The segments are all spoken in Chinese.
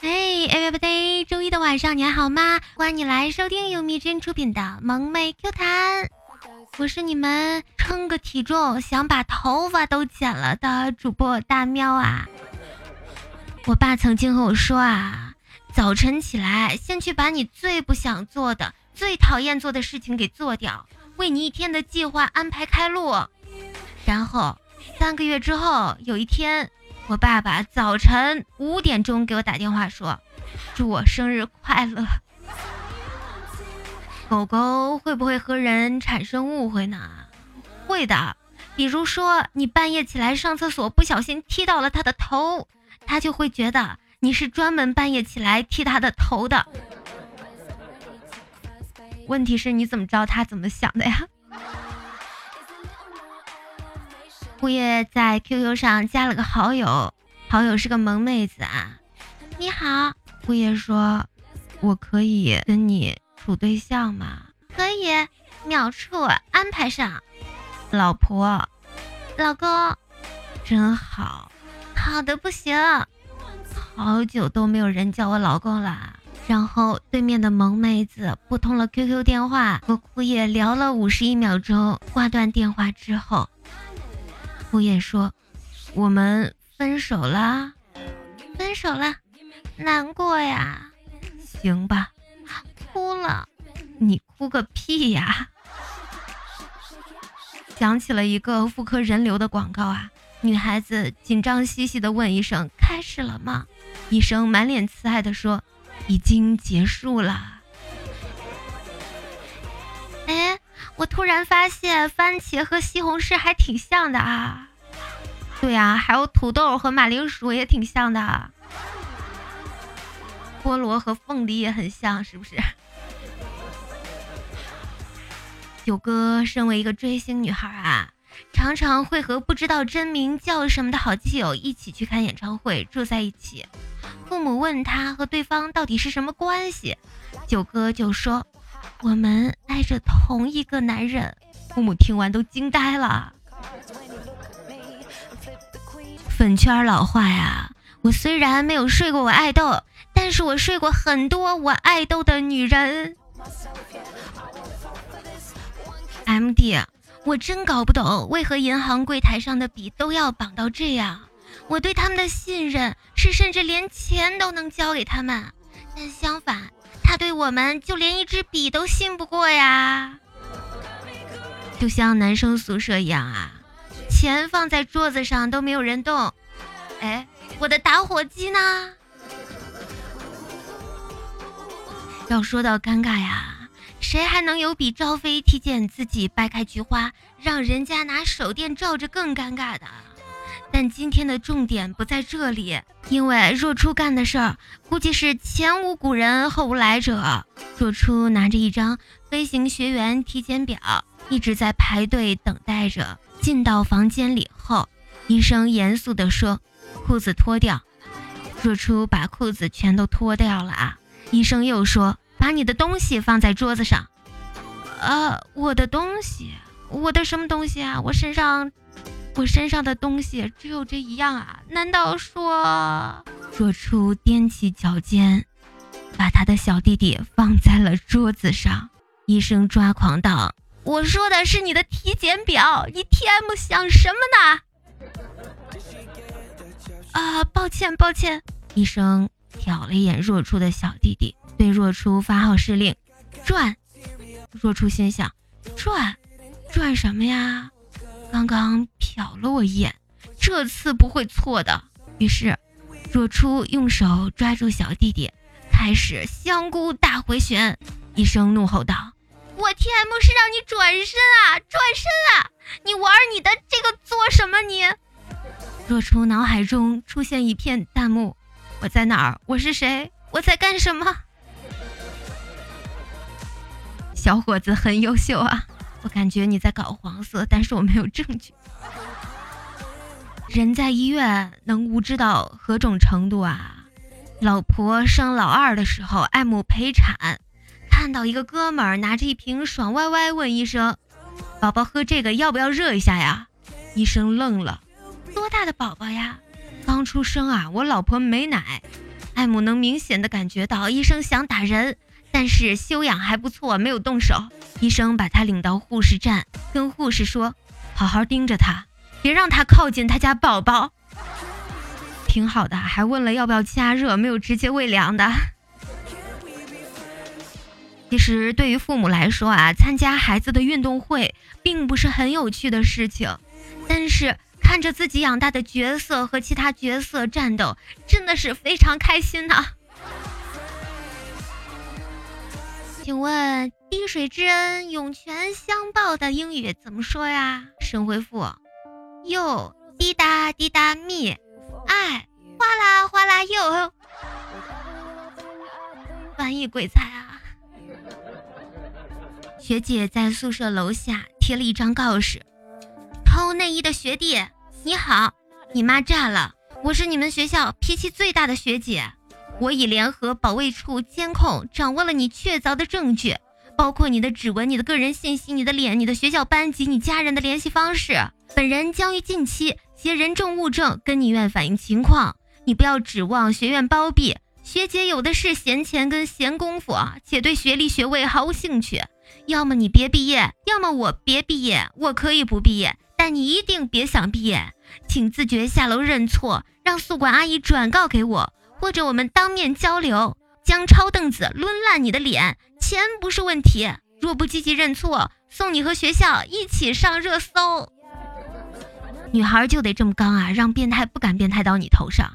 哎，everybody，周一的晚上你还好吗？欢迎你来收听由蜜真出品的萌妹 Q 弹，我是你们称个体重想把头发都剪了的主播大喵啊。我爸曾经和我说啊，早晨起来先去把你最不想做的、最讨厌做的事情给做掉，为你一天的计划安排开路，然后三个月之后有一天。我爸爸早晨五点钟给我打电话说，祝我生日快乐。狗狗会不会和人产生误会呢？会的，比如说你半夜起来上厕所不小心踢到了它的头，它就会觉得你是专门半夜起来踢它的头的。问题是你怎么知道它怎么想的呀？姑爷在 QQ 上加了个好友，好友是个萌妹子啊。你好，姑爷说，我可以跟你处对象吗？可以，秒处，安排上。老婆，老公，真好，好的不行，好久都没有人叫我老公了。然后对面的萌妹子拨通了 QQ 电话，和枯叶聊了五十一秒钟，挂断电话之后。枯叶说：“我们分手啦，分手了，难过呀。行吧，哭了，你哭个屁呀！” 想起了一个妇科人流的广告啊，女孩子紧张兮兮的问医生：“开始了吗？”医生满脸慈爱的说：“已经结束了。”我突然发现番茄和西红柿还挺像的啊！对呀，还有土豆和马铃薯也挺像的，菠萝和凤梨也很像，是不是？九哥身为一个追星女孩啊，常常会和不知道真名叫什么的好基友一起去看演唱会，住在一起。父母问他和对方到底是什么关系，九哥就说。我们爱着同一个男人，父母听完都惊呆了。粉圈老话呀，我虽然没有睡过我爱豆，但是我睡过很多我爱豆的女人。M D，我真搞不懂为何银行柜台上的笔都要绑到这样。我对他们的信任是甚至连钱都能交给他们，但相反。对我们就连一支笔都信不过呀，就像男生宿舍一样啊，钱放在桌子上都没有人动。哎，我的打火机呢？要说到尴尬呀，谁还能有比赵飞提前自己掰开菊花，让人家拿手电照着更尴尬的？但今天的重点不在这里，因为若初干的事儿，估计是前无古人后无来者。若初拿着一张飞行学员体检表，一直在排队等待着。进到房间里后，医生严肃地说：“裤子脱掉。”若初把裤子全都脱掉了啊！医生又说：“把你的东西放在桌子上。”呃，我的东西，我的什么东西啊？我身上。我身上的东西只有这一样啊？难道说若初踮起脚尖，把他的小弟弟放在了桌子上？医生抓狂道：“我说的是你的体检表，你 T M 想什么呢？”啊，抱歉抱歉。医生瞟了一眼若初的小弟弟，对若初发号施令：“转。”若初心想：“转，转什么呀？”刚刚瞟了我一眼，这次不会错的。于是，若初用手抓住小弟弟，开始香菇大回旋。医生怒吼道：“我 TM 是让你转身啊，转身啊！你玩你的这个做什么？你？”若初脑海中出现一片弹幕：“我在哪儿？我是谁？我在干什么？”小伙子很优秀啊。我感觉你在搞黄色，但是我没有证据。人在医院能无知到何种程度啊？老婆生老二的时候，爱母陪产，看到一个哥们儿拿着一瓶爽歪歪，问医生：“宝宝喝这个要不要热一下呀？”医生愣了：“多大的宝宝呀？刚出生啊，我老婆没奶。艾姆能明显的感觉到医生想打人，但是修养还不错，没有动手。医生把他领到护士站，跟护士说：“好好盯着他，别让他靠近他家宝宝。”挺好的，还问了要不要加热，没有直接喂凉的。其实对于父母来说啊，参加孩子的运动会并不是很有趣的事情，但是看着自己养大的角色和其他角色战斗，真的是非常开心呐。请问“滴水之恩，涌泉相报”的英语怎么说呀？神回复哟滴答滴答 me，爱哗啦哗啦又。翻译鬼才啊！学姐在宿舍楼下贴了一张告示：“偷内衣的学弟，你好，你妈炸了！我是你们学校脾气最大的学姐，我已联合保卫处监控，掌握了你确凿的证据，包括你的指纹、你的个人信息、你的脸、你的学校班级、你家人的联系方式。本人将于近期携人证物证跟你院反映情况，你不要指望学院包庇，学姐有的是闲钱跟闲工夫，且对学历学位毫无兴趣。”要么你别毕业，要么我别毕业。我可以不毕业，但你一定别想毕业。请自觉下楼认错，让宿管阿姨转告给我，或者我们当面交流。将抄凳子抡烂你的脸，钱不是问题。若不积极认错，送你和学校一起上热搜。女孩就得这么刚啊，让变态不敢变态到你头上。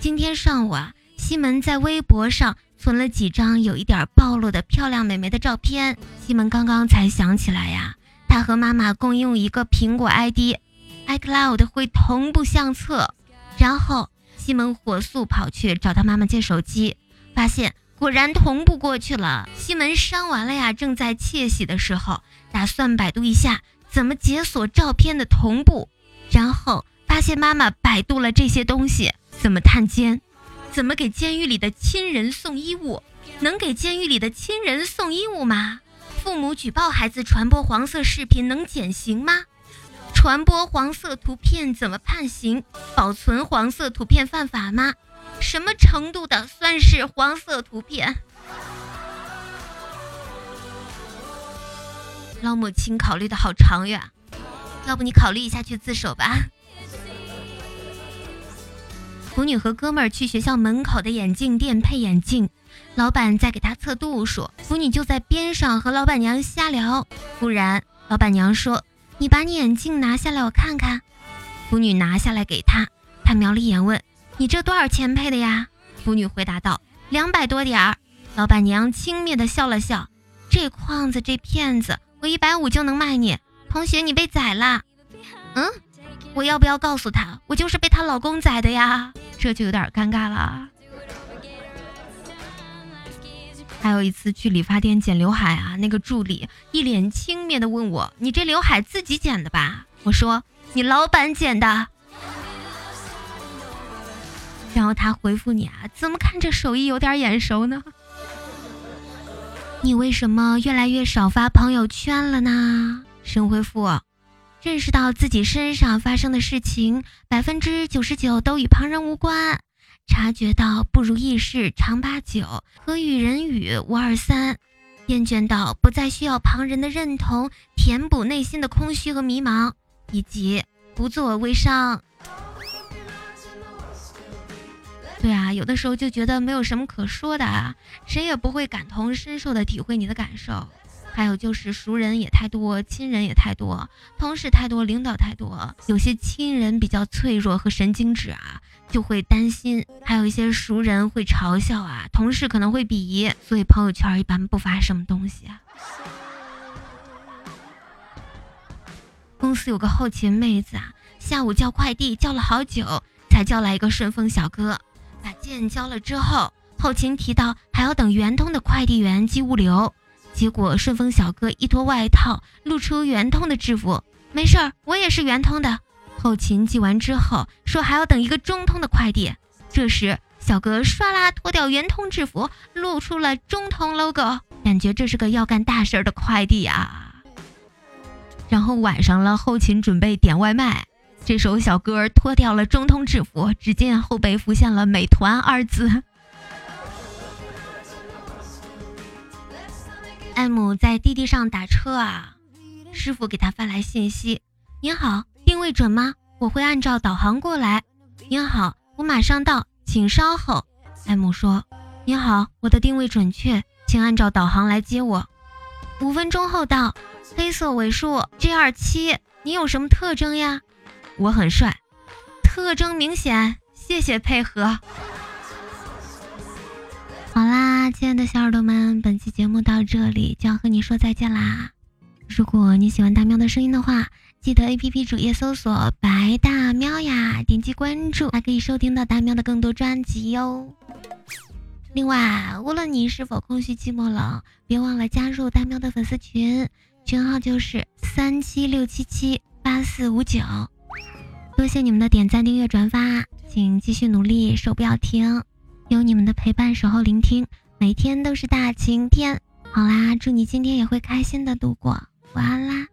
今天上午啊，西门在微博上。存了几张有一点暴露的漂亮美眉的照片，西门刚刚才想起来呀，他和妈妈共用一个苹果 ID，iCloud 会同步相册。然后西门火速跑去找他妈妈借手机，发现果然同步过去了。西门删完了呀，正在窃喜的时候，打算百度一下怎么解锁照片的同步，然后发现妈妈百度了这些东西怎么探监。怎么给监狱里的亲人送衣物？能给监狱里的亲人送衣物吗？父母举报孩子传播黄色视频能减刑吗？传播黄色图片怎么判刑？保存黄色图片犯法吗？什么程度的算是黄色图片？老母亲考虑的好长远，要不你考虑一下去自首吧。腐女和哥们儿去学校门口的眼镜店配眼镜，老板在给他测度数，腐女就在边上和老板娘瞎聊。忽然，老板娘说：“你把你眼镜拿下来，我看看。”腐女拿下来给他，他瞄了一眼，问：“你这多少钱配的呀？”腐女回答道：“两百多点儿。”老板娘轻蔑地笑了笑：“这框子，这骗子，我一百五就能卖你。同学，你被宰了。”嗯，我要不要告诉他，我就是被她老公宰的呀？这就有点尴尬了。还有一次去理发店剪刘海啊，那个助理一脸轻蔑的问我：“你这刘海自己剪的吧？”我说：“你老板剪的。”然后他回复你啊：“怎么看这手艺有点眼熟呢？”你为什么越来越少发朋友圈了呢？神回复。认识到自己身上发生的事情，百分之九十九都与旁人无关；察觉到不如意事常八九和与人语无二三；厌倦到不再需要旁人的认同填补内心的空虚和迷茫，以及不自我微商。对啊，有的时候就觉得没有什么可说的啊，谁也不会感同身受的体会你的感受。还有就是熟人也太多，亲人也太多，同事太多，领导太多。有些亲人比较脆弱和神经质啊，就会担心；还有一些熟人会嘲笑啊，同事可能会鄙夷，所以朋友圈一般不发什么东西啊。公司有个后勤妹子啊，下午叫快递叫了好久，才叫来一个顺丰小哥，把件交了之后，后勤提到还要等圆通的快递员寄物流。结果顺丰小哥一脱外套，露出圆通的制服。没事儿，我也是圆通的。后勤寄完之后，说还要等一个中通的快递。这时小哥唰啦脱掉圆通制服，露出了中通 logo，感觉这是个要干大事儿的快递啊。然后晚上了，后勤准备点外卖，这时候小哥脱掉了中通制服，只见后背浮现了“美团”二字。艾姆在滴滴上打车啊，师傅给他发来信息：“您好，会准吗？我会按照导航过来。”“您好，我马上到，请稍后。”艾姆说：“您好，我的定位准确，请按照导航来接我。”五分钟后到，黑色尾数 G 二七，你有什么特征呀？我很帅，特征明显，谢谢配合。好啦，亲爱的小耳朵们，本期节目到这里就要和你说再见啦。如果你喜欢大喵的声音的话，记得 A P P 主页搜索“白大喵”呀，点击关注，还可以收听到大喵的更多专辑哟。另外，无论你是否空虚寂寞冷，别忘了加入大喵的粉丝群，群号就是三七六七七八四五九。多谢你们的点赞、订阅、转发，请继续努力，手不要停。有你们的陪伴、守候、聆听，每天都是大晴天。好啦，祝你今天也会开心的度过。晚安啦。